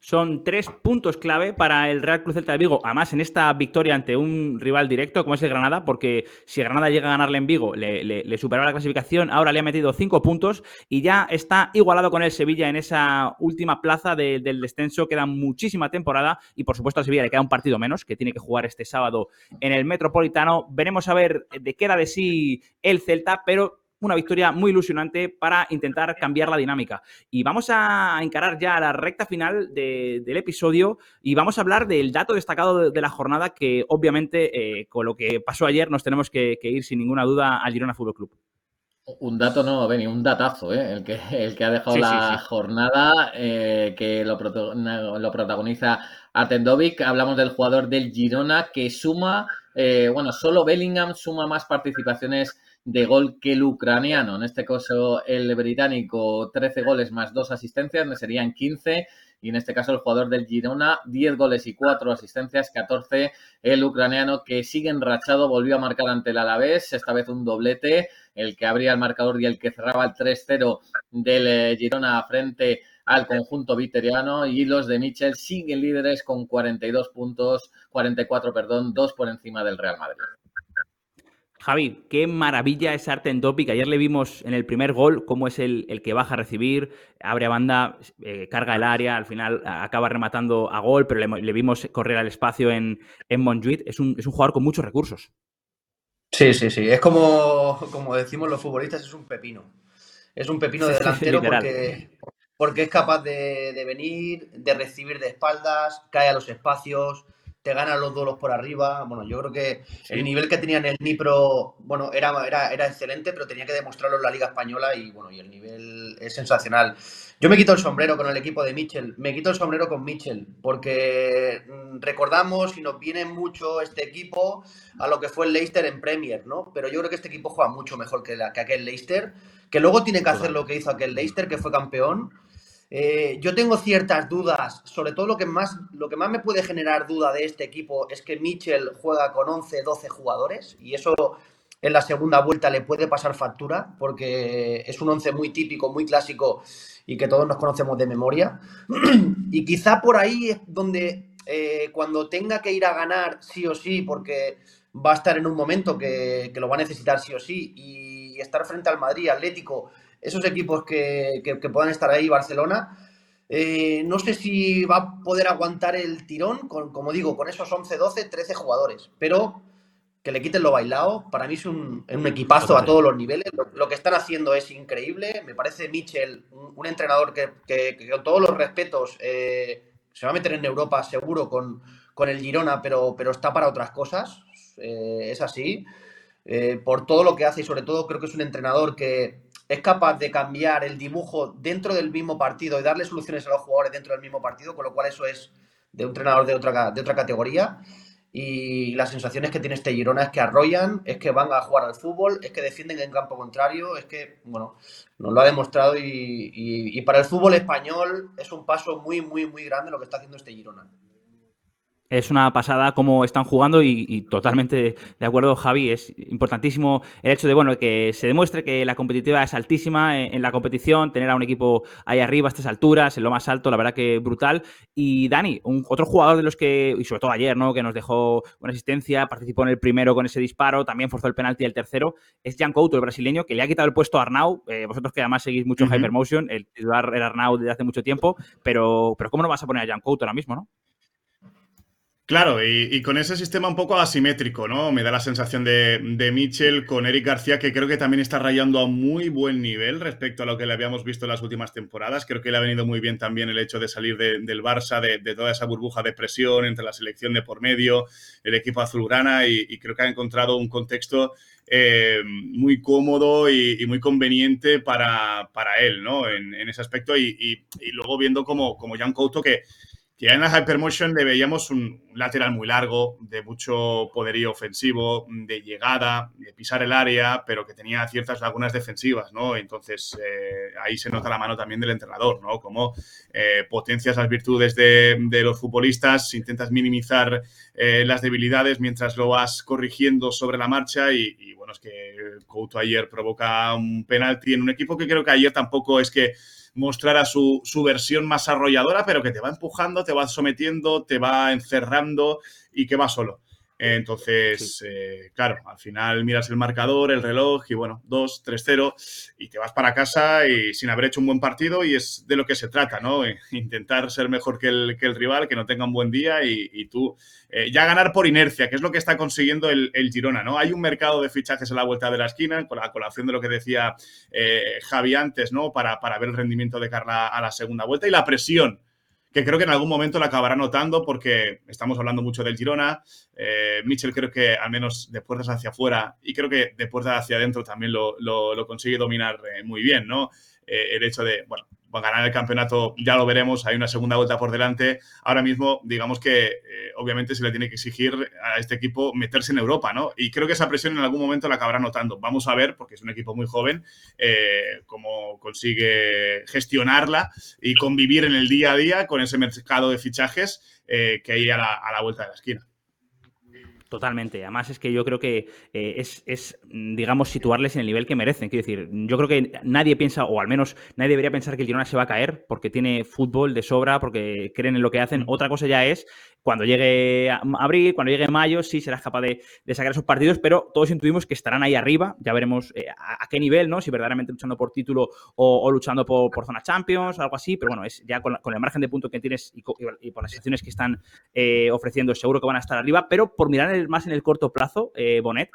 Son tres puntos clave para el Real Cruz Celta de Vigo, además en esta victoria ante un rival directo como es el Granada, porque si Granada llega a ganarle en Vigo, le, le, superaba la clasificación, ahora le ha metido cinco puntos y ya está igualado con el Sevilla en esa última plaza del descenso, queda muchísima temporada y por supuesto a Sevilla le queda un partido menos que tiene que jugar este sábado en el Metropolitano. Veremos a ver de qué da de sí el Celta, pero una victoria muy ilusionante para intentar cambiar la dinámica. Y vamos a encarar ya la recta final del episodio y vamos a hablar del dato destacado de, la jornada que obviamente eh, con lo que pasó ayer nos tenemos que, ir sin ninguna duda al Girona Fútbol Club. Un dato no, Beni, un datazo, ¿eh? el, que, el que ha dejado la jornada, eh, que lo, lo protagoniza Artendovic. Hablamos del jugador del Girona que suma eh, bueno, solo Bellingham suma más participaciones de gol que el ucraniano. En este caso, el británico, 13 goles más 2 asistencias, serían 15. Y en este caso, el jugador del Girona, 10 goles y 4 asistencias, 14. El ucraniano que sigue enrachado, volvió a marcar ante el Alavés, esta vez un doblete, el que abría el marcador y el que cerraba el 3-0 del eh, Girona frente al conjunto viteriano y los de Michel siguen líderes con 42 puntos, 44, perdón, dos por encima del Real Madrid. Javi, qué maravilla es Arten Topic. Ayer le vimos en el primer gol cómo es el, que baja a recibir, abre a banda, eh, carga el área, al final acaba rematando a gol, pero le, vimos correr al espacio en, en Montjuic. Es un, es un jugador con muchos recursos. Sí, sí, sí. Es como, como decimos los futbolistas, es un pepino. Es un pepino de delantero porque, porque es capaz de, venir, de recibir de espaldas, cae a los espacios, te gana los duelos por arriba. Bueno, yo creo que el nivel que tenía en el Nipro, bueno, era, era, era excelente, pero tenía que demostrarlo en la Liga Española y bueno, y el nivel es sensacional. Yo me quito el sombrero con el equipo de Mitchell, me quito el sombrero con Mitchell, porque mm, recordamos y nos viene mucho este equipo a lo que fue el Leicester en Premier, ¿no? Pero yo creo que este equipo juega mucho mejor que, que aquel Leicester, que luego tiene que hacer lo que hizo aquel Leicester, que fue campeón eh, yo tengo ciertas dudas, sobre todo lo que, más, lo que más me puede generar duda de este equipo es que Mitchell juega con 11, 12 jugadores y eso en la segunda vuelta le puede pasar factura porque es un 11 muy típico, muy clásico y que todos nos conocemos de memoria. y quizá por ahí es donde eh, cuando tenga que ir a ganar sí o sí, porque va a estar en un momento que, que lo va a necesitar sí o sí y estar frente al Madrid Atlético esos equipos que, puedan estar ahí, Barcelona. Eh, no sé si va a poder aguantar el tirón, con, como digo, con esos 11, 12, 13 jugadores, pero que le quiten lo bailado. Para mí es un, equipazo a todos los niveles. Lo, que están haciendo es increíble. Me parece Mitchell un, entrenador que, con todos los respetos eh, se va a meter en Europa seguro con, con el Girona, pero, pero está para otras cosas. Eh, es así. por todo lo que hace y sobre todo creo que es un entrenador que, es capaz de cambiar el dibujo dentro del mismo partido y darle soluciones a los jugadores dentro del mismo partido, con lo cual eso es de un entrenador de otra, de otra categoría. Y las sensaciones que tiene este Girona es que arrollan, es que van a jugar al fútbol, es que defienden en campo contrario, es que, bueno, nos lo ha demostrado y, y para el fútbol español es un paso muy, muy, muy grande lo que está haciendo este Girona. Es una pasada cómo están jugando y, totalmente de acuerdo, Javi. Es importantísimo el hecho de bueno que se demuestre que la competitiva es altísima en, la competición, tener a un equipo ahí arriba a estas alturas, en lo más alto, la verdad que brutal. Y Dani, un, otro jugador de los que, y sobre todo ayer, ¿no? que nos dejó buena asistencia, participó en el primero con ese disparo, también forzó el penalti el tercero, es Jan Couto, el brasileño, que le ha quitado el puesto a Arnau. Eh, vosotros que además seguís mucho Hypermotion, el titular era Arnau desde hace mucho tiempo, pero, pero ¿cómo no vas a poner a Jan Couto ahora mismo, no? Claro, y, con ese sistema un poco asimétrico, ¿no? Me da la sensación de, de Mitchell con Eric García, que creo que también está rayando a muy buen nivel respecto a lo que le habíamos visto en las últimas temporadas. Creo que le ha venido muy bien también el hecho de salir del Barça, de, toda esa burbuja de presión entre la selección de por medio, el equipo azulgrana, y, y creo que ha encontrado un contexto eh, muy cómodo y, muy conveniente para, él, ¿no? En, ese aspecto. Y, luego viendo como, como Jan Couto, que que en la Hypermotion le veíamos un lateral muy largo, de mucho poderío ofensivo, de llegada, de pisar el área, pero que tenía ciertas lagunas defensivas, ¿no? Entonces, eh, ahí se nota la mano también del entrenador, ¿no? Como eh, potencias las virtudes de, los futbolistas, intentas minimizar eh, las debilidades mientras lo vas corrigiendo sobre la marcha y, bueno, es que Couto ayer provoca un penalti en un equipo que creo que ayer tampoco es que mostrara su, su versión más arrolladora, pero que te va empujando, te va sometiendo, te va encerrando y que va solo. Entonces, eh, claro, al final miras el marcador, el reloj y bueno, 2, 3, 0 y te vas para casa y sin haber hecho un buen partido y es de lo que se trata, ¿no? Eh, intentar ser mejor que el, que el, rival, que no tenga un buen día y, tú eh, ya ganar por inercia, que es lo que está consiguiendo el, el, Girona, ¿no? Hay un mercado de fichajes a la vuelta de la esquina, con la colación de lo que decía Javi antes, ¿no? Para, para ver el rendimiento de Carla a la segunda vuelta y la presión que creo que en algún momento la acabará notando porque estamos hablando mucho del Girona. Eh, Mitchell creo que al menos de puertas hacia afuera y creo que de puertas hacia adentro también lo, consigue dominar eh, muy bien, ¿no? Eh, el hecho de, bueno, va a ganar el campeonato, ya lo veremos, hay una segunda vuelta por delante. Ahora mismo, digamos que eh, obviamente se le tiene que exigir a este equipo meterse en Europa, ¿no? Y creo que esa presión en algún momento la acabará notando. Vamos a ver, porque es un equipo muy joven, eh, cómo consigue gestionarla y convivir en el día a día con ese mercado de fichajes eh, que hay a la vuelta de la esquina. Totalmente. Además, es que yo creo que eh, es, digamos, situarles en el nivel que merecen. Quiero decir, yo creo que nadie piensa, o al menos nadie debería pensar que el Girona se va a caer porque tiene fútbol de sobra, porque creen en lo que hacen. Otra cosa ya es cuando llegue abril, cuando llegue mayo, sí serás capaz de, sacar esos partidos, pero todos intuimos que estarán ahí arriba. Ya veremos eh, a, qué nivel, ¿no? Si verdaderamente luchando por título o, luchando por, zona Champions, algo así. Pero bueno, es ya con, el margen de punto que tienes y, por las secciones que están eh, ofreciendo, seguro que van a estar arriba. Pero por mirar más en el corto plazo, eh, Bonet,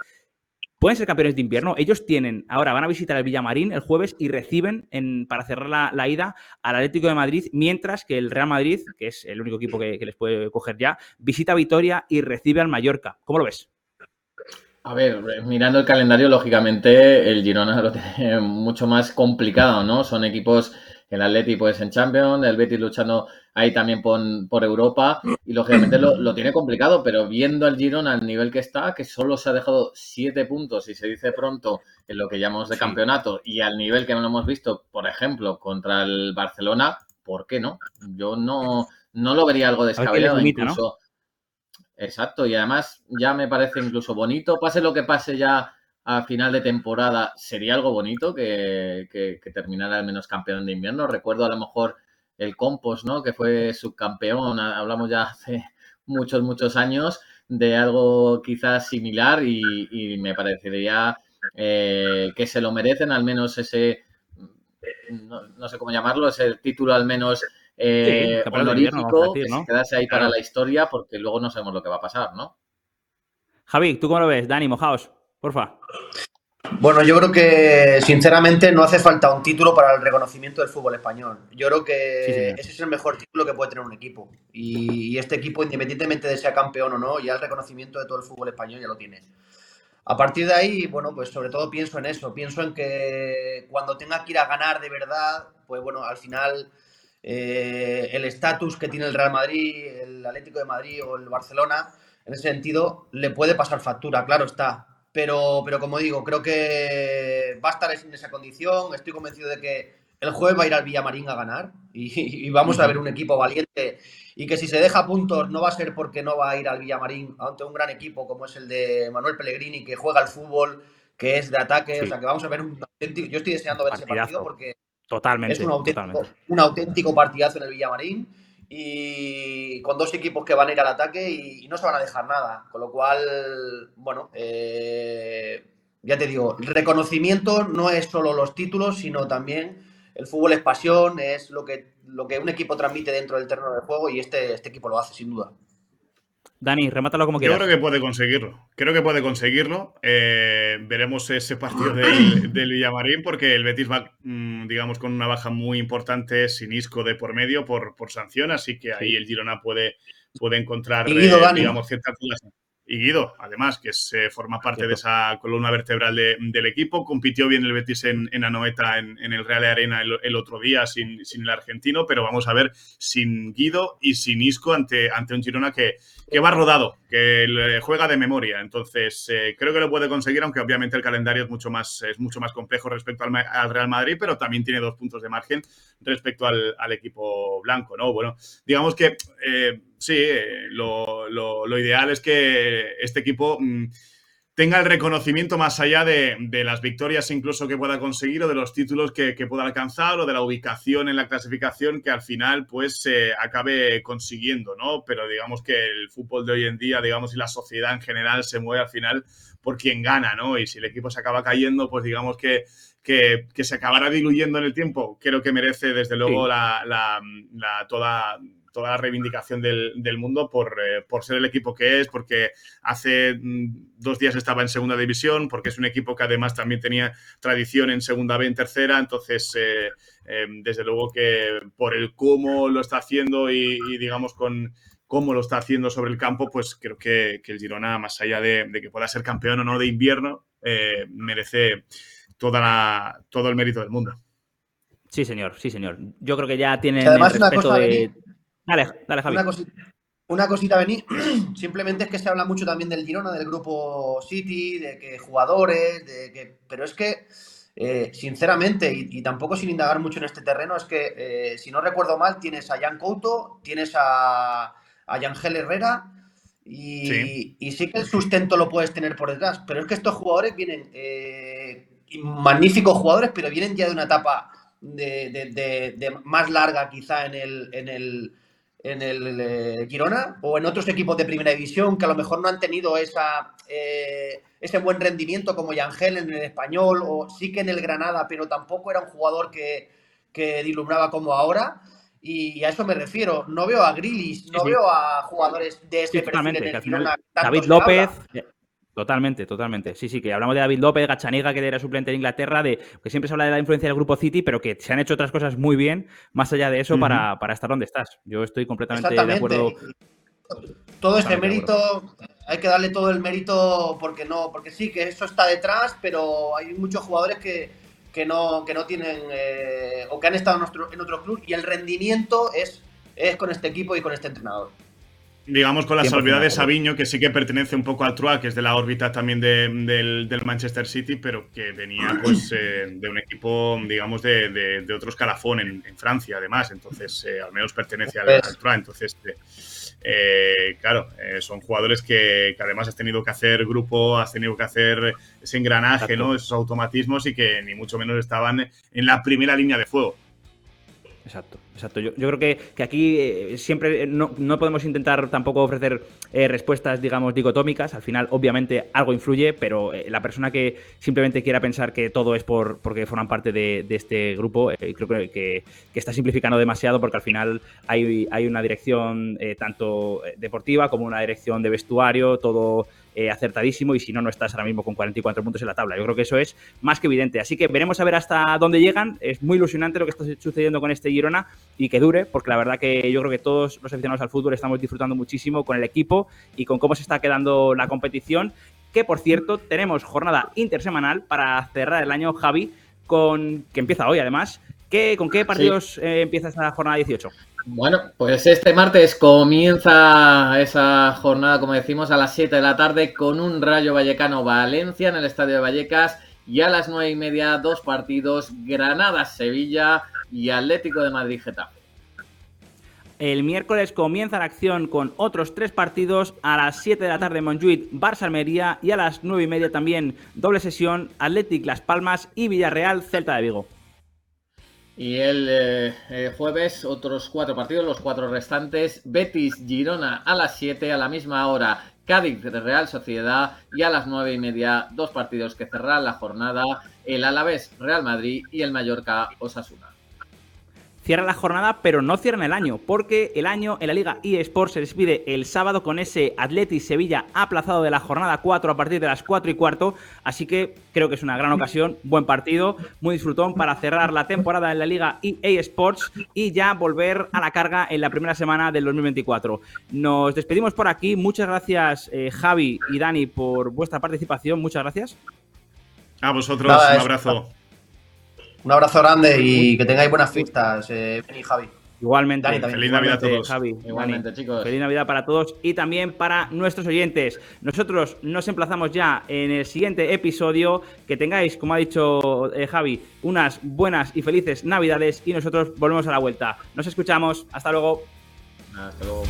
pueden ser campeones de invierno. Ellos tienen, ahora van a visitar el Villamarín el jueves y reciben en, para cerrar la, ida al Atlético de Madrid, mientras que el Real Madrid, que es el único equipo que, les puede coger ya, visita Vitoria y recibe al Mallorca. ¿Cómo lo ves? A ver, mirando el calendario, lógicamente el Girona lo tiene mucho más complicado, ¿no? Son equipos el Atleti pues en Champions, el Betis luchando ahí también por, Europa y lógicamente lo, tiene complicado, pero viendo al Girona al nivel que está, que solo se ha dejado siete puntos y se dice pronto en lo que llamamos de campeonato y al nivel que no lo hemos visto, por ejemplo, contra el Barcelona, ¿por qué no? Yo no, no lo vería algo descabellado, incluso... Exacto, y además ya me parece incluso bonito, pase lo que pase ya a final de temporada, sería algo bonito que, terminara al menos campeón de invierno. Recuerdo a lo mejor el Compos, ¿no? Que fue subcampeón, hablamos ya hace muchos, muchos años de algo quizás similar y, me parecería eh, que se lo merecen al menos ese, no, sé cómo llamarlo, ese título al menos eh, honorífico, que se quedase ahí para la historia porque luego no sabemos lo que va a pasar, ¿no? Javi, ¿tú cómo lo ves? Dani, mojaos porfa. Bueno, yo creo que sinceramente no hace falta un título para el reconocimiento del fútbol español. Yo creo que ese es el mejor título que puede tener un equipo. Y, este equipo, independientemente de sea campeón o no, ya el reconocimiento de todo el fútbol español ya lo tiene. A partir de ahí, bueno, pues sobre todo pienso en eso. Pienso en que cuando tenga que ir a ganar de verdad, pues bueno, al final eh, el estatus que tiene el Real Madrid, el Atlético de Madrid o el Barcelona, en ese sentido, le puede pasar factura, claro está pero, pero como digo, creo que va a estar en esa condición. Estoy convencido de que el jueves va a ir al Villamarín a ganar y, vamos a ver un equipo valiente. Y que si se deja puntos no va a ser porque no va a ir al Villamarín ante un gran equipo como es el de Manuel Pellegrini que juega al fútbol, que es de ataque, o sea que vamos a ver un auténtico, yo estoy deseando ver ese partido porque totalmente, es un auténtico, un auténtico partidazo en el Villamarín y con dos equipos que van a ir al ataque y, no se van a dejar nada. Con lo cual, bueno, eh, ya te digo, el reconocimiento no es solo los títulos, sino también el fútbol es pasión, es lo que, lo que un equipo transmite dentro del terreno de juego y este, este equipo lo hace sin duda. Dani, remátalo como quieras. Yo creo que puede conseguirlo. Creo que puede conseguirlo. Eh, veremos ese partido del, Villamarín porque el Betis va, mm, digamos, con una baja muy importante sin Isco de por medio por, por sanción, así que ahí el Girona puede, puede encontrar, eh, digamos, ciertas dudas y Guido, además, que se forma parte de esa columna vertebral del equipo. Compitió bien el Betis en, en Anoeta, en, el Real Arena el, otro día, sin, el argentino, pero vamos a ver sin Guido y sin Isco ante, ante un Girona que, que va rodado, que juega de memoria. Entonces, eh, creo que lo puede conseguir, aunque obviamente el calendario es mucho más, es mucho más complejo respecto al, Real Madrid, pero también tiene dos puntos de margen respecto al, equipo blanco, ¿no? Bueno, digamos que eh, sí, eh, lo, lo, ideal es que este equipo mm, tenga el reconocimiento más allá de, las victorias incluso que pueda conseguir o de los títulos que, pueda alcanzar o de la ubicación en la clasificación que al final pues se acabe consiguiendo, ¿no? Pero digamos que el fútbol de hoy en día, digamos, y la sociedad en general se mueve al final por quien gana, ¿no? Y si el equipo se acaba cayendo, pues digamos que, que, se acabará diluyendo en el tiempo. Creo que merece desde luego la, la toda toda la reivindicación del, mundo eh, por, ser el equipo que es, porque hace mm, dos días estaba en segunda división, porque es un equipo que además también tenía tradición en segunda B, en tercera, entonces eh, em, desde luego que por el cómo lo está haciendo y, digamos con cómo lo está haciendo sobre el campo, pues creo que, el Girona, más allá de, que pueda ser campeón o no de invierno, eh, merece toda todo el mérito del mundo. Sí, señor, sí, señor. Yo creo que ya tienen además el una respeto cosa, de... Dale, dale, Javi. Una, cosi- una cosita, Beni, simplemente es que se habla mucho también del Girona, del grupo City, de que jugadores, de que. Pero es que, eh, sinceramente, y, y tampoco sin indagar mucho en este terreno, es que, eh, si no recuerdo mal, tienes a Jan Couto, tienes a, a Yangel Herrera. Y Sí. y sí que el sustento lo puedes tener por detrás, pero es que estos jugadores vienen, eh, magníficos jugadores, pero vienen ya de una etapa de, de- de- de más larga quizá en el, en el, en el eh, Girona o en otros equipos de primera división que a lo mejor no han tenido esa, eh, ese buen rendimiento como Yangel en el español o sí que en el Granada, pero tampoco era un jugador que, que dislumbraba como ahora. Y a eso me refiero. No veo a Grilis, no sí. veo a jugadores de ese Sí, perfil en el Girona. David López. habla. Totalmente, totalmente. Sí, sí, que hablamos de David López, Gachaniga, que era suplente en Inglaterra, de que siempre se habla de la influencia del grupo City, pero que se han hecho otras cosas muy bien, más allá de eso, para, para estar donde estás. Yo estoy completamente de acuerdo. Todo de mérito, hay que darle todo el mérito porque no, porque sí, que eso está detrás, pero hay muchos jugadores que, que no, que no tienen eh, o que han estado en, en otro club y el rendimiento es, es con este equipo y con este entrenador. Digamos con la 100% salvedad de. Sabiño, que sí que pertenece un poco al Troyes, que es de la órbita también de- del, del Manchester City, pero que venía pues eh, de un equipo, digamos, de, de- de otro escalafón en, en Francia, además. Entonces, eh, al menos pertenece al, Pues- al Troyes. Entonces, eh, eh, claro, eh, son jugadores que, que además has tenido que hacer grupo, has tenido que hacer ese engranaje, Exacto. ¿no? Esos automatismos y que ni mucho menos estaban en la primera línea de fuego. Exacto, exacto. Yo, yo creo que, aquí eh, siempre no, no podemos intentar tampoco ofrecer eh, respuestas, digamos, dicotómicas. Al final, obviamente, algo influye, pero eh, la persona que simplemente quiera pensar que todo es por porque forman parte de, este grupo, eh, creo que, está simplificando demasiado porque al final hay, hay una dirección eh, tanto eh, deportiva como una dirección de vestuario, todo eh, acertadísimo y si no, no estás ahora mismo con 44 puntos en la tabla. Yo creo que eso es más que evidente. Así que veremos a ver hasta dónde llegan. Es muy ilusionante lo que está sucediendo con este Girona y que dure, porque la verdad que yo creo que todos los aficionados al fútbol estamos disfrutando muchísimo con el equipo y con cómo se está quedando la competición. Que por cierto, tenemos jornada intersemanal para cerrar el año, Javi, con que empieza hoy además. ¿Qué, ¿Con qué partidos eh, empieza esta jornada 18? Bueno, pues este martes comienza esa jornada, como decimos, a las 7 de la tarde con un Rayo Vallecano Valencia en el Estadio de Vallecas y a las 9 y media dos partidos Granada Sevilla y Atlético de Madrid Getafe. El miércoles comienza la acción con otros tres partidos a las 7 de la tarde Montjuic, Barça Almería y a las 9 y media también doble sesión Athletic Las Palmas y Villarreal Celta de Vigo. Y el eh, eh, jueves otros cuatro partidos, los cuatro restantes, Betis Girona a las 7 a la misma hora, Cádiz Real Sociedad y a las 9 y media dos partidos que cerrarán la jornada, el Alavés Real Madrid y el Mallorca Osasuna. Cierra la jornada, pero no cierran el año, porque el año en la Liga eSports se despide el sábado con ese Atleti Sevilla aplazado de la jornada 4 a partir de las 4 y cuarto, así que creo que es una gran ocasión, buen partido, muy disfrutón para cerrar la temporada en la Liga EA Sports y ya volver a la carga en la primera semana del 2024. Nos despedimos por aquí, muchas gracias eh, Javi y Dani por vuestra participación, muchas gracias. A vosotros, Nada, un abrazo. Un abrazo grande y que tengáis buenas fiestas, eh, Ben y Javi. Igualmente, Dani, también. Feliz Navidad a igualmente, todos. Javi, Igualmente, Dani. chicos. Feliz Navidad para todos y también para nuestros oyentes. Nosotros nos emplazamos ya en el siguiente episodio. Que tengáis, como ha dicho eh, Javi, unas buenas y felices Navidades y nosotros volvemos a la vuelta. Nos escuchamos. Hasta luego. Hasta luego.